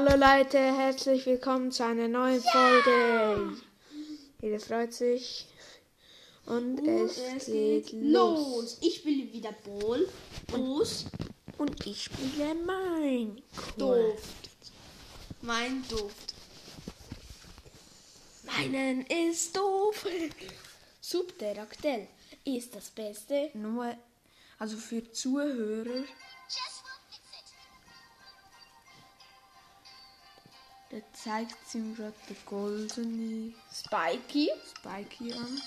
Hallo Leute, herzlich willkommen zu einer neuen Folge. Jeder freut sich. Und, es, geht, los. Ich spiele wieder Ball. Los. Und ich spiele mein Duft. Mein Duft. Meinen ist doof. Subteraktel ist das Beste. Nur, also für Zuhörer. Da zeigt ihm gerade den goldene Spikey. Spikey an.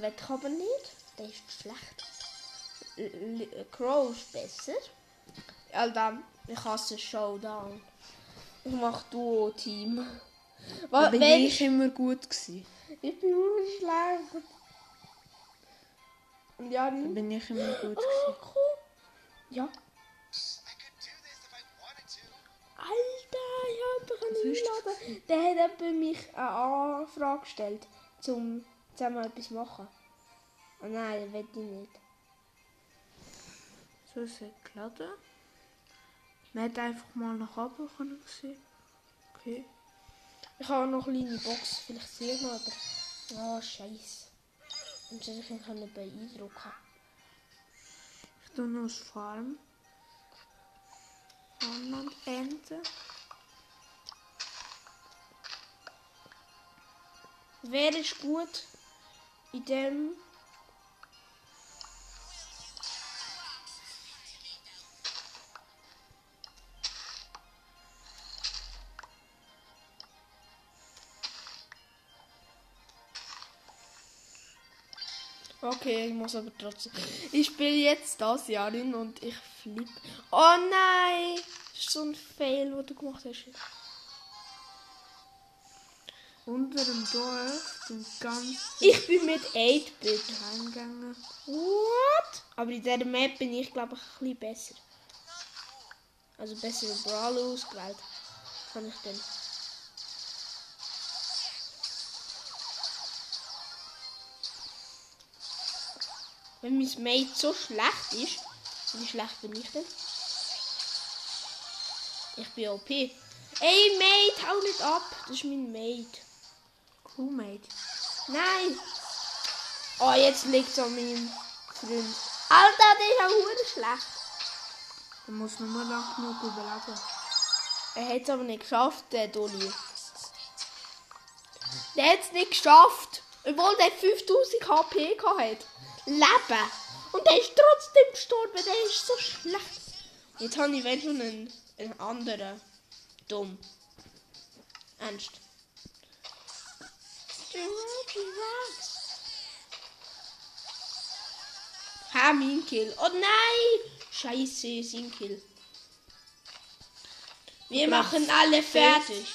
Wett aber nicht. Der ist schlecht. L L Crow ist besser. Alter, ich hasse Showdown. Ich mach Duo-Team. Da bin wenn- ich immer gut gewesen. Ich bin nur schlecht. Und ja, Da bin ich immer gut Oh, cool. Ja. Alter, ich einladen. Der hat eben mich eine Anfrage gestellt, zum zusammen etwas machen. Oh nein, das will ich nicht. So ist er geladen. Man hat einfach mal nach oben können sehen. Okay. Ich habe noch eine kleine Box, vielleicht sehe ich noch, aber... Oh, scheiße. Und soll ich ihn können beeindrucken? Ich tue noch das Farm. Farm und Ente. Wer ist gut in dem... Okay, ich muss aber trotzdem. Ich spiele jetzt das Jarin und ich flippe. Oh nein! Das ist so ein Fail, den du gemacht hast. Unter dem Dorf sind ganz Ich bin mit 8-Bit. Eingänge. What? Aber in dieser Map bin ich glaube ich ein bisschen besser. Also besser in Brawl ausgewählt. Kann ich denn. Wenn mein Mate so schlecht ist, wie schlecht bin ich denn? Ich bin OP. Ey Mate, hau nicht ab. Das ist mein Mate. Crewmate. Nein! Oh, jetzt liegt es an meinem Freund. Alter, der ist auch hure schlecht. Der muss nur lang genug überleben. Er hat es aber nicht geschafft, der Dolly. Der hat es nicht geschafft. Obwohl der 5000 HP hat. Leben. Und der ist trotzdem gestorben. Der ist so schlecht. Jetzt habe ich schon einen, einen anderen. Dumm. Ernst. Ha, mein Kill. Oh nein! Scheiße, sein Kill. Wir machen alle fertig.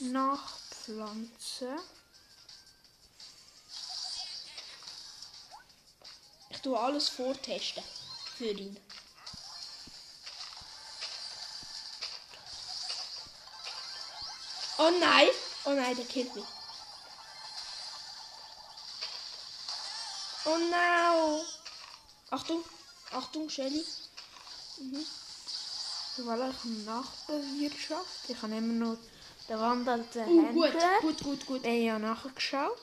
Nach Pflanze. Ich tue alles vortesten. Für ihn. Oh nein! Oh nein, der killt mich. Oh no! Achtung! Achtung, Shelly. Weil ich Nachbewirtschaft. Ich habe immer noch den wandelnden Uh, gut, Händler. gut, gut, gut. Den habe ich ja nachgeschaut.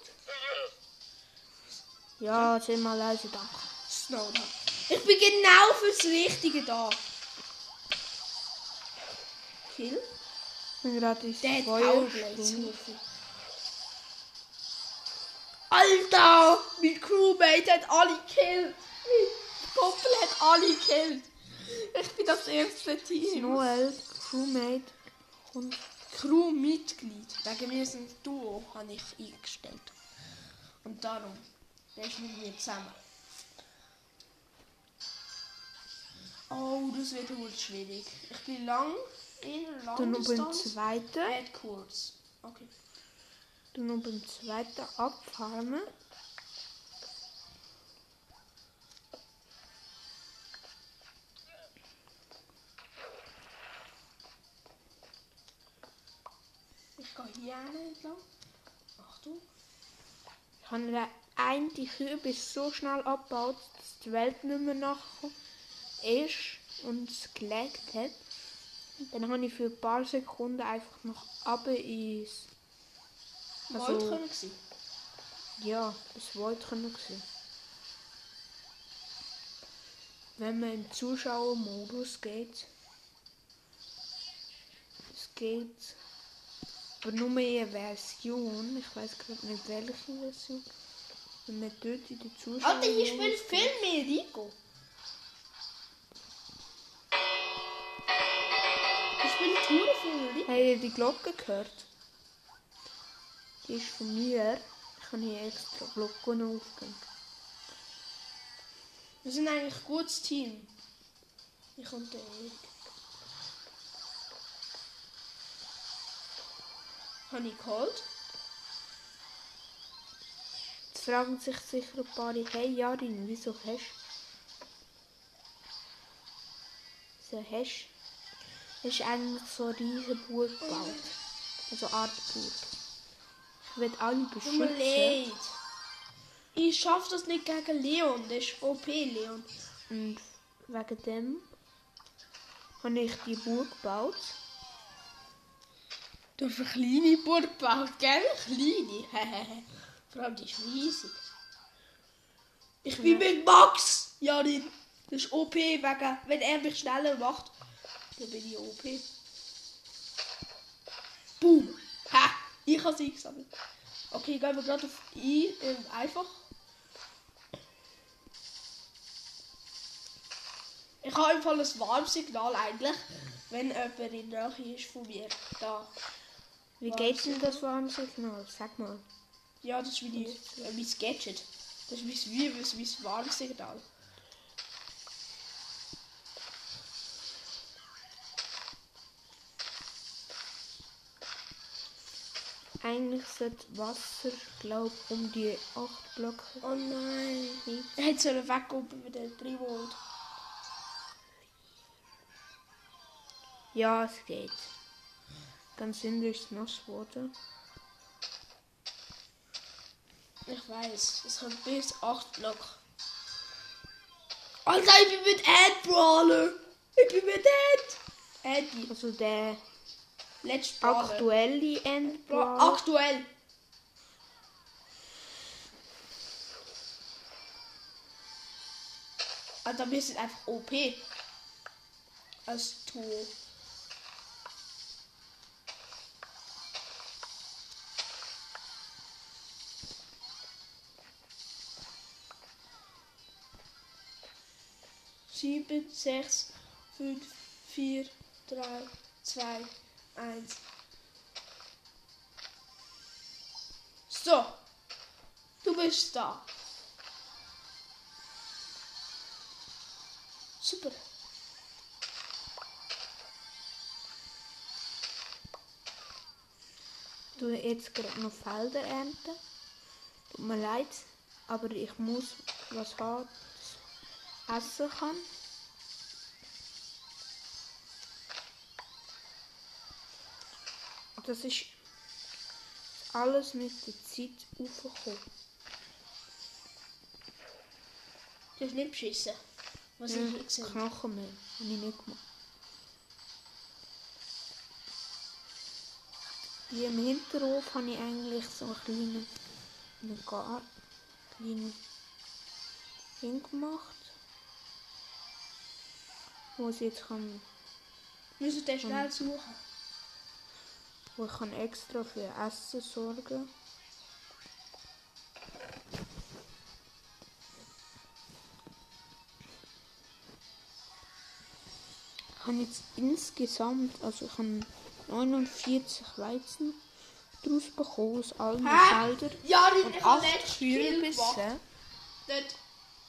Ja, zehnmal leise, danke. Snowdown. Ich bin genau fürs Richtige da. Kill? Ich bin gerade ins Feuer. Alter! Mein Crewmate hat alle gekillt. Mein Kumpel hat alle gekillt. Ich bin das erste Team. Noel, Crewmate und Crewmitglied. Wegen mir sind Duo habe ich eingestellt. Und darum. Der ist mit mir zusammen. Oh, das wird wohl schwierig. Ich bin lang in dann noch Langdistanz. zweiten. Red kurz. Okay. Dann noch beim zweiten abfarmen. Ich gehe hier entlang. Achtung. Ich habe den einen Kürbis so schnell abgebaut, dass die Welt nicht mehr nachgekommen ist und es gelegt hat. Dann habe ich für ein paar Sekunden einfach noch runter ins... Also, können gewesen. ja, das wollte können gewesen. Wenn man im Zuschauermodus geht, es geht aber nur eine Version, ich weiß gerade nicht welche Version, wenn man dort in der Zuschauer Alter, hier spielt viel mehr Rico. Ich spiele Tour viel Rico. Habt ihr die Glocke gehört? Ist von mir. Ich habe hier extra Glocken aufgehängt. Wir sind eigentlich ein gutes Team. Ich und der Erik. Habe ich geholt? Jetzt fragen sich sicher ein paar, hey Jarin, wieso hast du so hast du eigentlich so eine riesige Burg gebaut? Also Art Burg. Will alle leid. Ich schaff das nicht gegen Leon. Der ist OP, Leon. Und wegen dem habe ich die Burg gebaut. Du hast eine kleine Burg gebaut, gell? Kleine. Vor allem die ist riesig. Ich bin mit Max! Jarin. Das ist OP, wegen, wenn er mich schneller macht, dann bin ich OP. Boom! Ha! Ich habe sie eingesammelt. Okay, gehen wir gerade auf I, ähm, einfach. Ich habe im Fall ein Warnsignal eigentlich, wenn jemand in der Nähe ist von mir. Da. Wie geht denn das Warnsignal? Sag mal. Ja, das ist wie, die, äh, mein Gadget. Das ist wie, wie, wie das Warnsignal. Eigentlich sollte Wasser, glaube um die 8 Blöcke. Oh nein. Nicht. Er hat so einen Wegkumpel mit den 3 Volt. Ja, es geht. Ganz sind es nass geworden. Ich weiß, es kommt bis 8 Block. Alter, ich bin mit Ed Brawler. Ich bin mit Ed. Eddie. Also der Let's Brawler. aktuelle Bra Endbrawler. aktuell. Alter, wir sind einfach OP. Als Tool. Sieben, sechs, fünf, vier, drei, zwei, eins. So, du bist da. Super. Du jetzt gerade noch Felder ernten. Tut mir leid, aber ich muss was haben, das essen kann. Das ist alles mit der Zeit aufgekommen. Du hast nicht beschissen. Was Ja, ich gesehen habe. Knochenmehl habe ich nicht gemacht. Hier im Hinterhof habe ich eigentlich so einen kleinen, einen Garten, kleinen Ding gemacht. Wo ich jetzt kann, Wir müssen den schnell suchen. Wo ich kann extra für Essen sorgen. Ich habe jetzt insgesamt, also ich habe 49 Weizen draus bekommen aus allen Feldern. Ja, und 8 Kürbisse.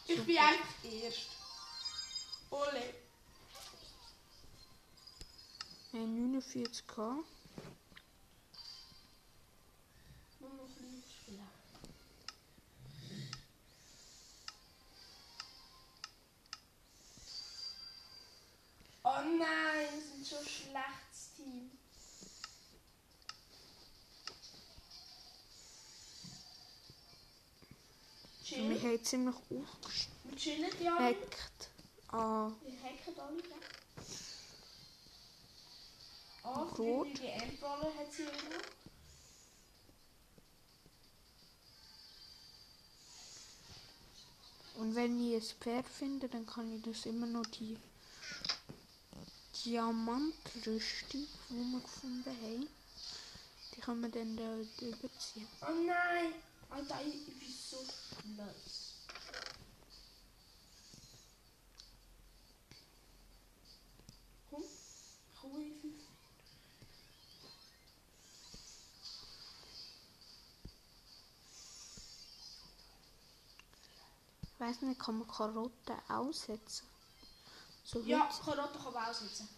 Ich Super. bin eigentlich erst. Ole. 49k. Nein, wir sind so ein schlechtes Team. Wir Chill. haben ziemlich ja. nicht. an Wir hacken alle weg. Oh, Rot. Die Endrolle hat sie irgendwo. Und wenn ich ein Pferd finde, dann kann ich das immer noch die Diamantrüstung, die wir gefunden haben, die kann man dann da überziehen. Oh nein! Alter, ich ich bin so nice. Komm, komm in fünf. Ich weiß nicht, kann man Karotten aussetzen? So Ja. Karotte kann man aussetzen.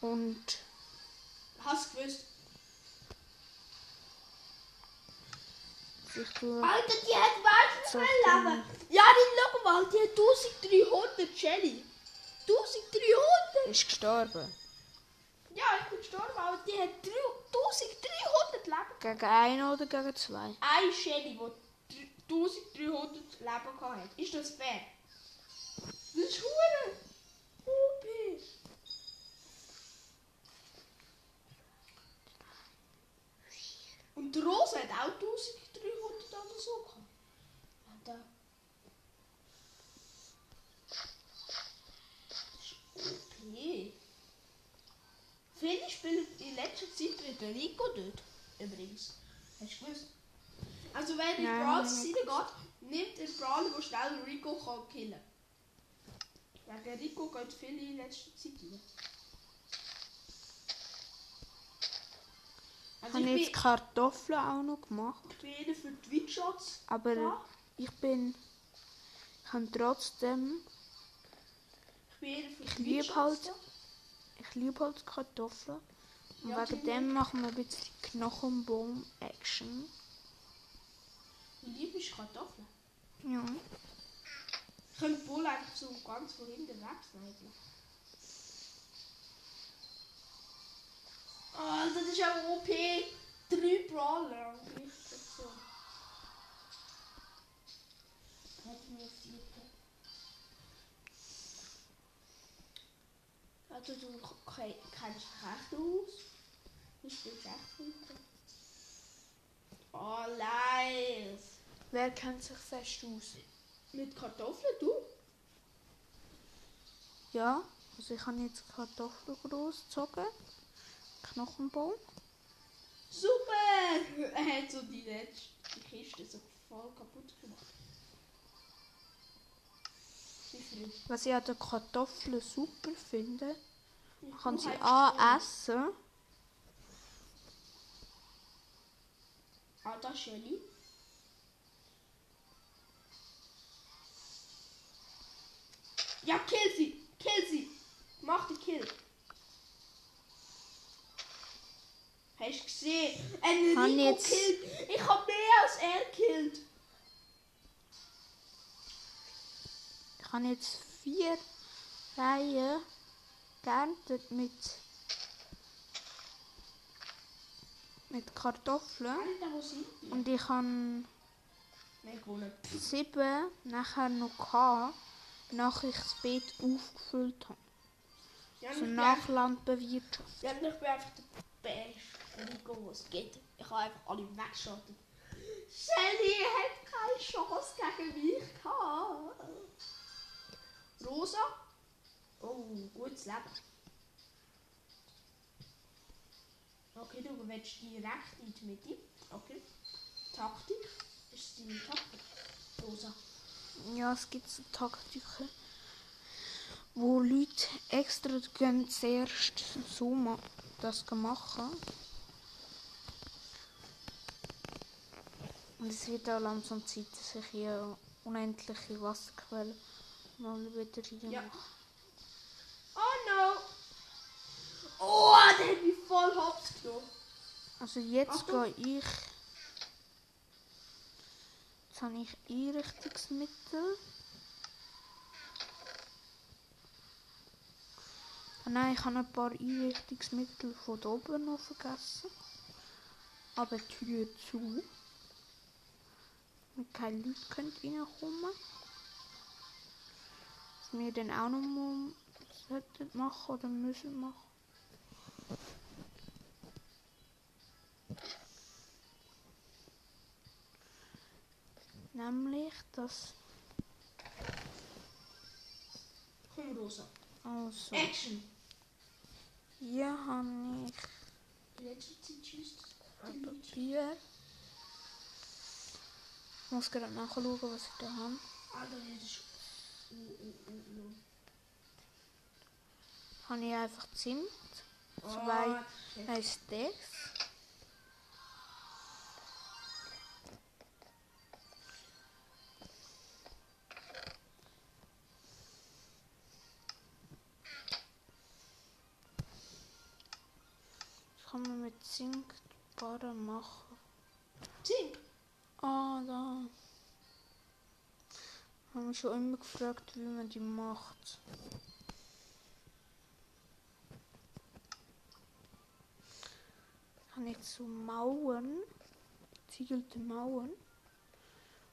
Und Hast du gewusst? Alter, die hat weißt So du wie viel Leben? Ja, die schau mal, die hat 1300 Jelly. 1300! ist gestorben. Ja, ich bin gestorben, aber die hat 1300 Leben. Gegen einen oder gegen zwei? Ein Shelly, die 1300 Leben hatte. Ist das fair? Das ist hure OP. Und die Rose hat auch 1300 oder so gehabt. OP. Viele spielen in letzter Zeit mit der Rico dort. Übrigens. Hast du gewusst? Also wenn in Brawl nicht Seite geht, nimmt ein Brawler, der schnell Rico kann killen kann. Wegen Rico geht viele in letzter Zeit rein. Also Ich habe jetzt Kartoffeln auch noch gemacht. ich bin eher für die Witchshots. Aber da. ich bin. Ich habe trotzdem. Ich bin eher für Ich die liebe halt-. Ich liebe halt Kartoffeln. Und Ja, wegen dem machen wir ein bisschen Knochenbaum-Action. Liebe ich Kartoffeln. Ja. Ich könnte wohl einfach so ganz von hinten wegsnipen. Oh, das ist ja OP. Drei Brawler gleichzeitig so. Hat mir. Also du ke- kennst dich echt aus. Du spielst echt hinten. Oh, nice. Wer kennt sich fest aus? Mit Kartoffeln, du? Ja, also ich habe jetzt Kartoffeln großgezogen. Knochenbaum. Super! Er hat so die letzte Kiste so voll kaputt gemacht. Was ich an den Kartoffeln super finde, man kann sie hast A essen. Ah, das ist. Ja, kill sie! Kill sie! Mach den Kill! Hast du gesehen? Ein Rico jetzt- killt! Ich hab mehr als er killt! Ich habe jetzt vier Reihen geerntet mit, mit Kartoffeln. Und ich habe sieben nachher noch gehabt, nachdem ich das Beet aufgefüllt habe. Ja, So nach Landbewirtschaft. Ja, ich bin einfach der beste Rico, was gibt. Ich habe einfach alle weggeschottet. Shelly hat keine Chance gegen mich gehabt. Rosa? Oh, gutes Leben. Okay, du willst direkt in die Mitte. Okay. Taktik. Ist deine Taktik. Rosa. Ja, es gibt so Taktiken, wo Leute extra zuerst so das machen. Und es wird auch langsam Zeit, dass ich hier unendliche Wasserquelle mal wieder rein Ja. mache. Oh no! Oh, der hat mich voll hops genommen. Also jetzt gehe ich. Jetzt habe ich Einrichtungsmittel. Ah nein, ich habe ein paar Einrichtungsmittel von oben noch vergessen. Aber die Tür zu. Ein Kalif könnt ihr noch holen. Was wir dann auch noch mal sollten machen oder müssen machen. Nämlich, das. Komm, Rosa. Also. Action! Hier habe ich... Papier. Ich muss gerade nachschauen, was ich da habe. Alter, das ist. Habe ich einfach Zimt, Oh, zwei Steaks. Das kann man mit Zinkbar machen. Zink. Ah, da. Haben mich schon immer gefragt, wie man die macht. Kann ich so Mauern, ziegelte Mauern.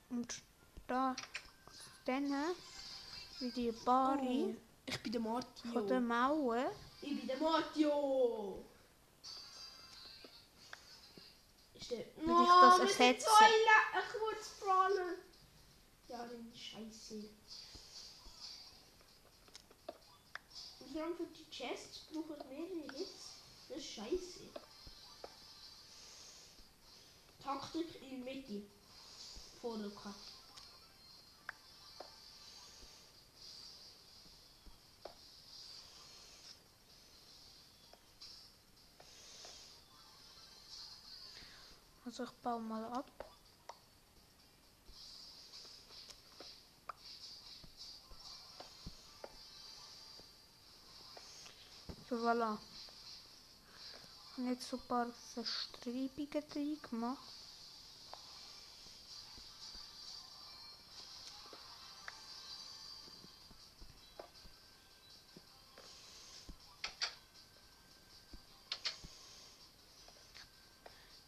Und da, dann, wie die Bari Oh, ich bin der Martio. von der Mauer, Ich bin der Martio. Ist der... ich das wir sind ersetzen? Ich fallen. Ja, dann Scheiße. Und vor allem für die Chests brauche ich mehrere Hits. Das ist scheiße. Taktik in Mitte. Vorrücken. also ich baue mal ab. Voilà. Jetzt so ein paar Verstreibungen drin gemacht.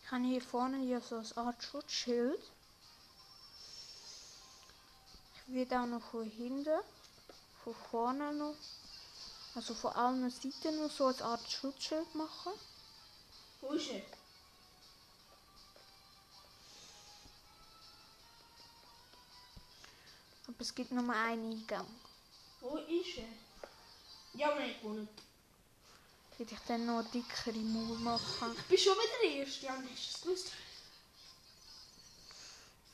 Ich habe hier vorne hier so eine Art Schutzschild. Ich werde auch noch von hinten, von vorne noch, also von allen Seiten noch so eine Art Schutzschild machen. Wo ist er? Aber es gibt nur mal einen Eingang. Wo ist er? Ja, aber nicht gewonnen. Würde ich dann noch eine dickere Mauer machen. Ich bin schon wieder der Erste. Ja, hast du es gewusst?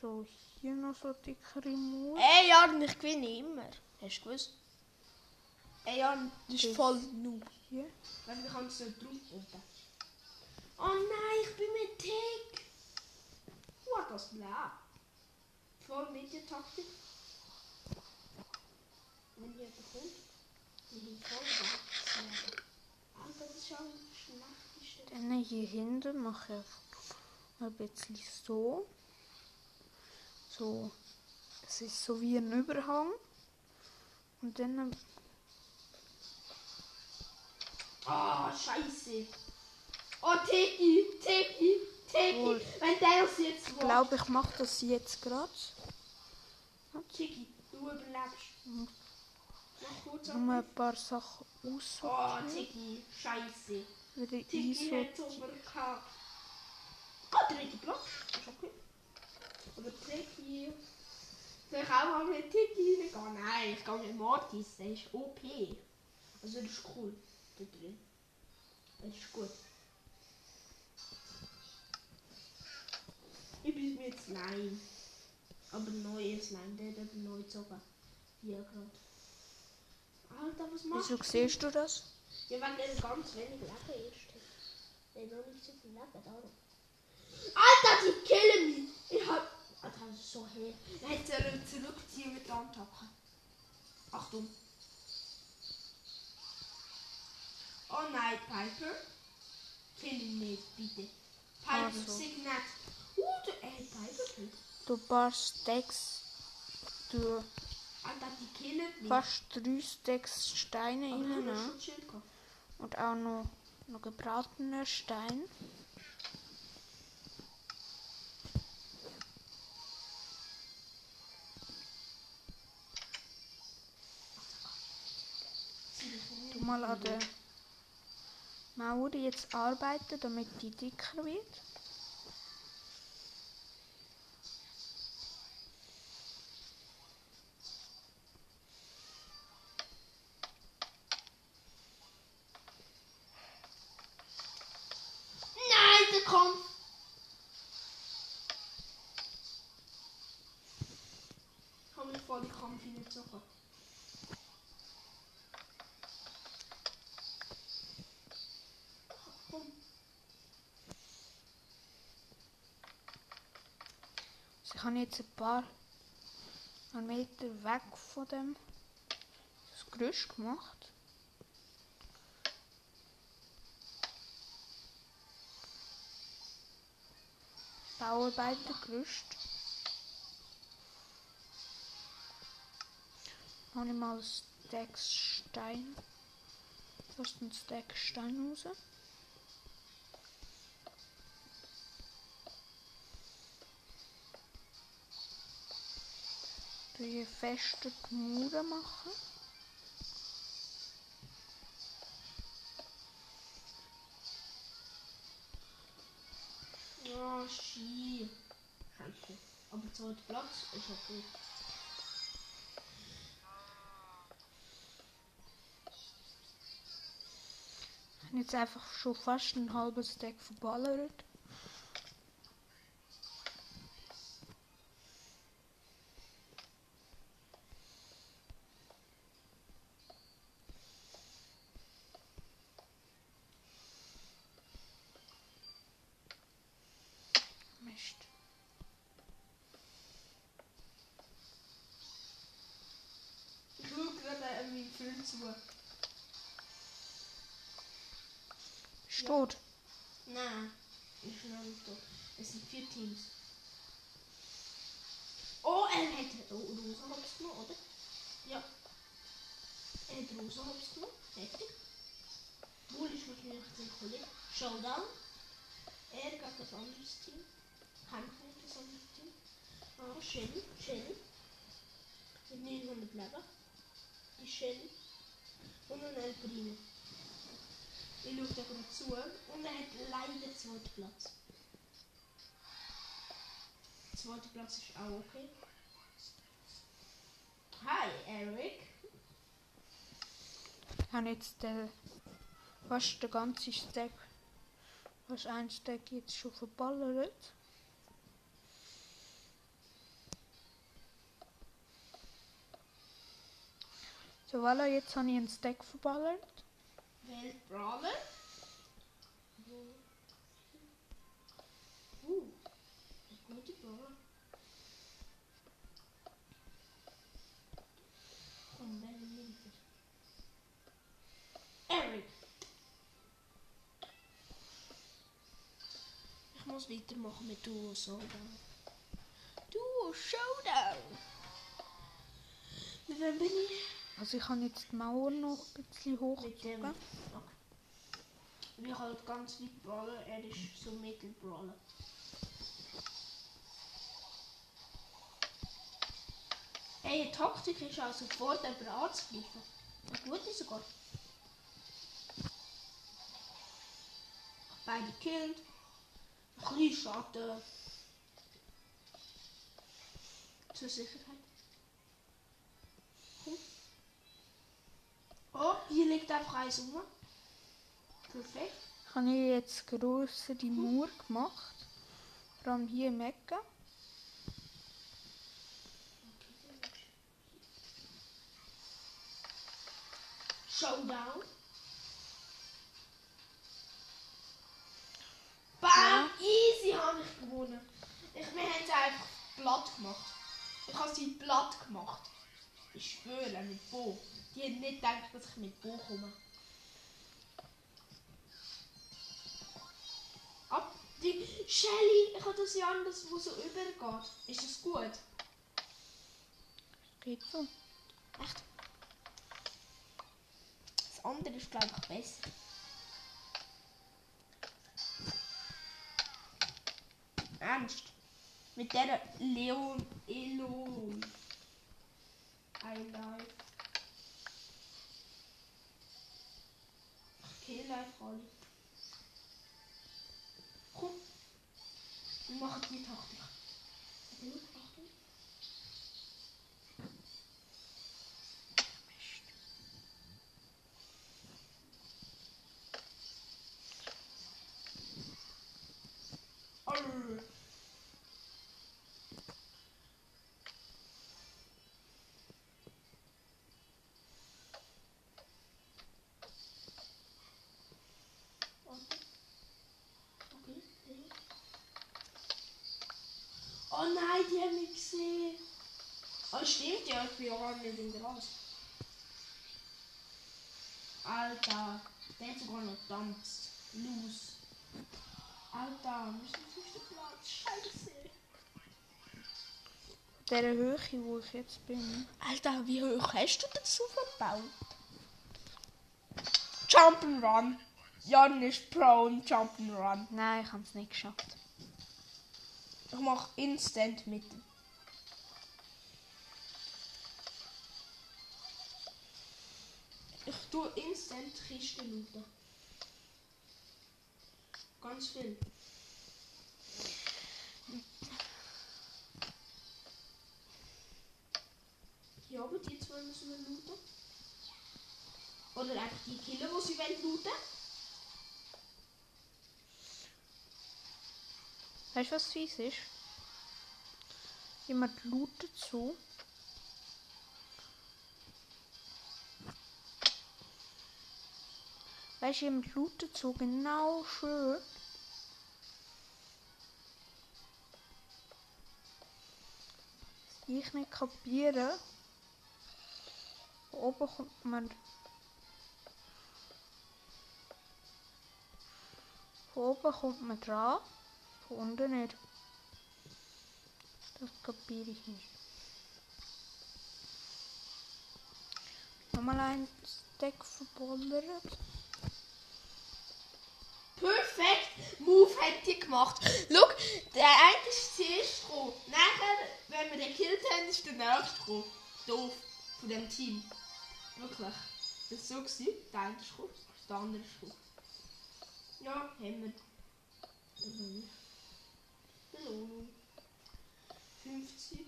So, hier noch so eine dickere Mauer. Ey, Jan, ich gewinne immer. Hast du gewusst? Ey, Jan, das ist voll noob. Hier. Weil wir können es nicht draufhalten. Oh nein, ich bin mit Tick. What das bla. Voll Medientaktik. Wenn jemand kommt, dann bin ich voll da. Alter, das ist schon das Schlechteste. Dann hier hinten mache ich einfach ein bisschen so. So. Es ist so wie ein Überhang. Und dann Ah, scheiße. Oh, Tiki, Tiki, Tiki. Wohl. Wenn der es jetzt Ich glaube, ich mache das jetzt gerade. Tiki, du überlebst. Mhm. Noch kurz Nur ab. ein paar Sachen aus. Oh, Tiki, scheiße. Wieder Tiki hat es übergehabt. Ah, dritte Platz. Ist okay. Aber Tiki. Soll ich auch mal mit Tiki reingehen? Nein, ich gehe mit Mortis. Der ist OP. Also, das ist cool. Da drin. Das ist gut. Ich bin mit Slime. Aber neuer Slime. Der hat neu gezogen. Hier gerade. Alter, was machst Wieso siehst du das? ja, wenn der ganz wenig Leben erst hat. Der hat noch nicht so viel Leben, darum. Alter, die killen mich! Ich hab... Alter, das ist so hell. Er hat sollen zurückziehen mit der Attacke. Achtung. Oh nein, Piper. Kill ihn nicht, bitte. Piper, Ach so. sing nicht. Uh, der... Ey, Piper. Du paar Stacks. Du fast drei Stacks Steine rein. noch ne? Und auch noch, noch gebratener Stein. Du mal an der Mauer jetzt arbeiten, damit die dicker wird. Habe jetzt ein paar Meter weg von dem das Gerüst gemacht. Bauarbeitergerüst. Ich mal Stack Stein. Fast ein Stack Stein raus. Du hier feste Mauern machen. Ja, Ski. Scheiße. Aber zweiter Platz ist okay. Ich habe jetzt einfach schon fast ein halbes Stack verballert. Ist tot. Nein, ist noch nicht tot. Es sind vier Teams. Oh, er hat oh, Rosa Hops genommen, oder? Ja. Er hat Rosa Hops genommen. Fertig. Bull ist wahrscheinlich sein Kollege. Showdown. Er gegen ein anderes Team. Kämpfen mit das andere Team. Ah, Shelly. Shelly. Mit 900 Leben. Die Shelly. Und ein El Primo. Ich schaue da gerade zu und er hat leider zweiten Platz. Der zweite Platz ist auch okay. Hi, Eric. Ich habe jetzt den, fast den ganzen Stack, fast ein Stack jetzt schon verballert. So, voilà, jetzt habe ich einen Stack verballert. Welt Brawler. Uh, ein guter Brawler. Und nimmt er. Eric. Ich muss weitermachen mit Duo Showdown. Duo Showdown. Mit bin ich? Also ich habe jetzt die Mauer noch ein bisschen Mit dem. hochgezogen. Wir halt ganz weit brawlen, er ist so mittelbrawler. Die Taktik ist also vor der Brat zu greifen. Eine gute sogar. Beide killt. Ein bisschen Schatten. Zur Sicherheit. Hier liegt eins rum. Perfekt. Ich habe hier jetzt grosse die Mauer gemacht. Vor allem hier im Ecken. Showdown. Bam! Easy habe ich gewonnen. Ich, wir haben es einfach platt gemacht. Ich habe sie platt gemacht. Ich schwöre, mit Bo. Die haben nicht gedacht, dass ich mit Bo komme. Ab die Shelly, ich habe das ja anders, wo so übergeht. Ist das gut? Geht so. Echt? Das andere ist, glaube ich, besser. Ernst? Mit der Leon Elon. I live. Kill einfach alle. Komm. Machen die Taktik. Achtung, Achtung. Arr. Oh, bin ja gar nicht im Gras. Alter, der hat sogar noch tanzt. Los. Alter, wir sind fünfter Platz. Scheiße. Der Höhe, wo ich jetzt bin. Alter, wie hoch hast du dazu verbaut? Jump'n'Run. Jan ist Pro und Jump'n'Run. Nein, ich habe es nicht geschafft. Ich mach Instant mit. Tue Instant Kisten looten. Ganz viel. Hier oben die zwei müssen wir looten. Oder einfach die killen, die sie wollen looten. Weißt du, was fies ist? Jemand lootet so. Weißt du, jemand lootet so genau schön. Ich nicht kapiere. Von oben kommt man. Von oben kommt man dran. Von unten nicht. Das kapiere ich nicht. Nochmal ein Stack verballert. Perfekt! Move hat die gemacht. Schau, der eine ist zuerst gekommen. Nachher, wenn wir den gekillt haben, ist der nächste gekommen. Doof. Von dem Team. Wirklich. Das war so. Gewesen. Der eine ist gekommen, der andere ist gekommen. Ja, haben wir. Mhm. Belohnung. 50.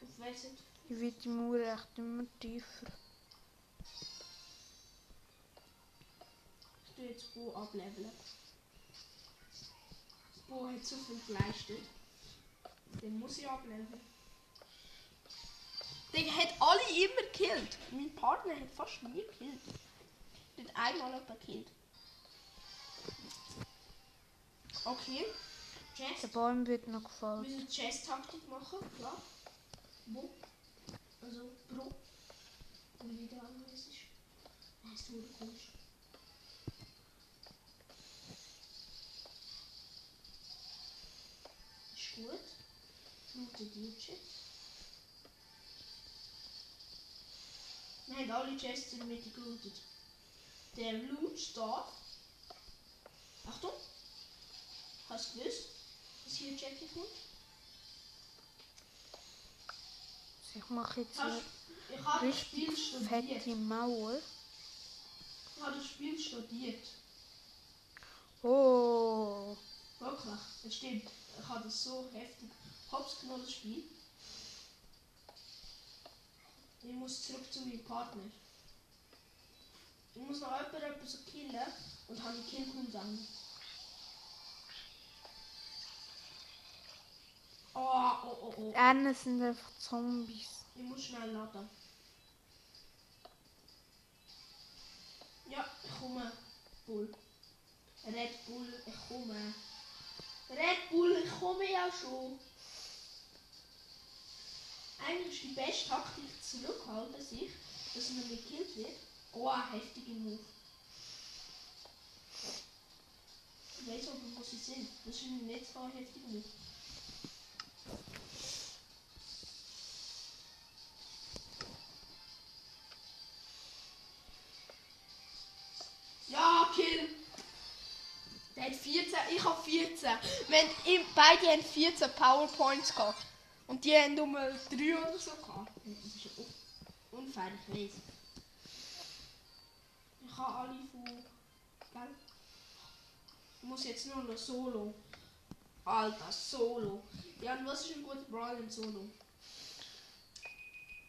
Ich weiß nicht. Ich wird die Mauer echt immer tiefer. Ich tue jetzt Bo ableveln. Bo hat so viel geleistet. Den muss ich ableveln. Der hat alle immer gekillt. Mein Partner hat fast nie gekillt. Der hat einmal jemanden gekillt. Okay. Der Chest. Baum wird noch Wir gefallen. müssen Chest-Taktik machen, klar. Bo. Also, Bro. Und wie der andere ist. Das ist komisch. Ist gut. Chests. Wir haben alle Chests in der Mitte gelootet. Der Loot steht. Achtung! Hast du gewusst, dass hier Jackie kommt? Ich mache jetzt Hast, eine habe das Spiel richtig studiert. fette Mauer. Ich habe das Spiel studiert. Oh. Wirklich, das stimmt. Ich habe das so heftig hops Spiel. Ich muss zurück zu meinem Partner. Ich muss noch jemanden etwas killen und habe die Killcooldown. Oh, oh, oh, oh. Die anderen sind einfach Zombies. Ich muss schnell laden. Ja, ich komme. Bull. Red Bull, ich komme. Red Bull, ich komme ja schon. Eigentlich ist die beste Taktik zurückhalten sich, dass man gekillt wird. Oh, ein heftiger Move. Ich weiß aber, wo sie sind. Das ist nicht so heftiger Move. Ja, Kill! Der hat 14, ich habe 14. Wenn beide haben 14 Powerpoints gehabt. Und die haben nur 3 oder so gehabt. Das ist unfair, ich weiß. Ich habe alle von. Gell? Ich muss jetzt nur noch Solo. Alter, Solo. Ja, und was ist ein guter Brawl in Solo?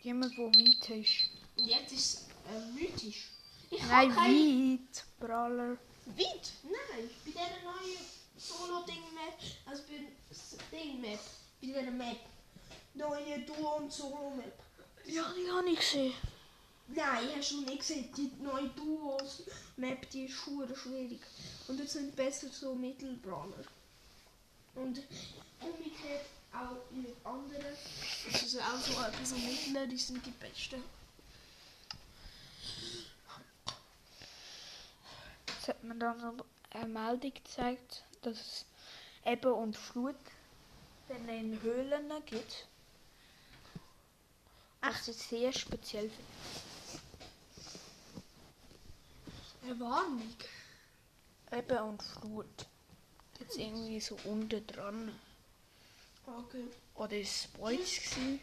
Jemand, der weit ist. Und jetzt ist es äh, mythisch. Ich Nein, habe keine weit. Brawler. Weit? Nein, bei dieser neuen Solo-Ding-Map, also bei Ding-Map, bei dieser Map, neue Duo- und Solo-Map. Ja, die habe ich gesehen. Nein, hast du nicht gesehen, die neue Duos-Map, die ist schwer schwierig. Und jetzt sind besser so Mittelbrawler. Und umgekehrt auch mit anderen. Also auch so etwas so mittlere sind die besten. Jetzt hat man dann noch eine Meldung gezeigt, dass es Ebbe und Flut in Höhlen gibt. Das ist sehr speziell. Eine Warnung. Ebbe und Flut. Jetzt irgendwie so unten dran. Okay. Oder ist es bei uns gewesen?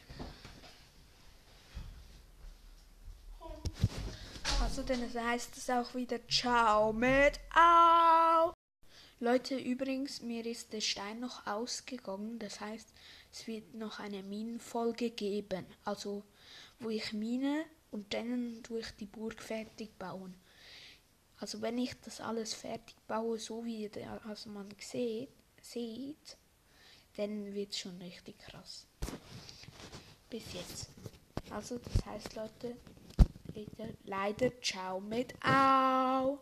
Also dann heißt es auch wieder Ciao mit Au. Leute, übrigens, mir ist der Stein noch ausgegangen. Das heißt, es wird noch eine Minenfolge geben. Also, wo ich mine und dann tue ich die Burg fertig bauen. Also, wenn ich das alles fertig baue, so wie also man sieht, sieht, dann wird es schon richtig krass. Bis jetzt. Also, das heißt, Leute, leider, leider ciao mit Au.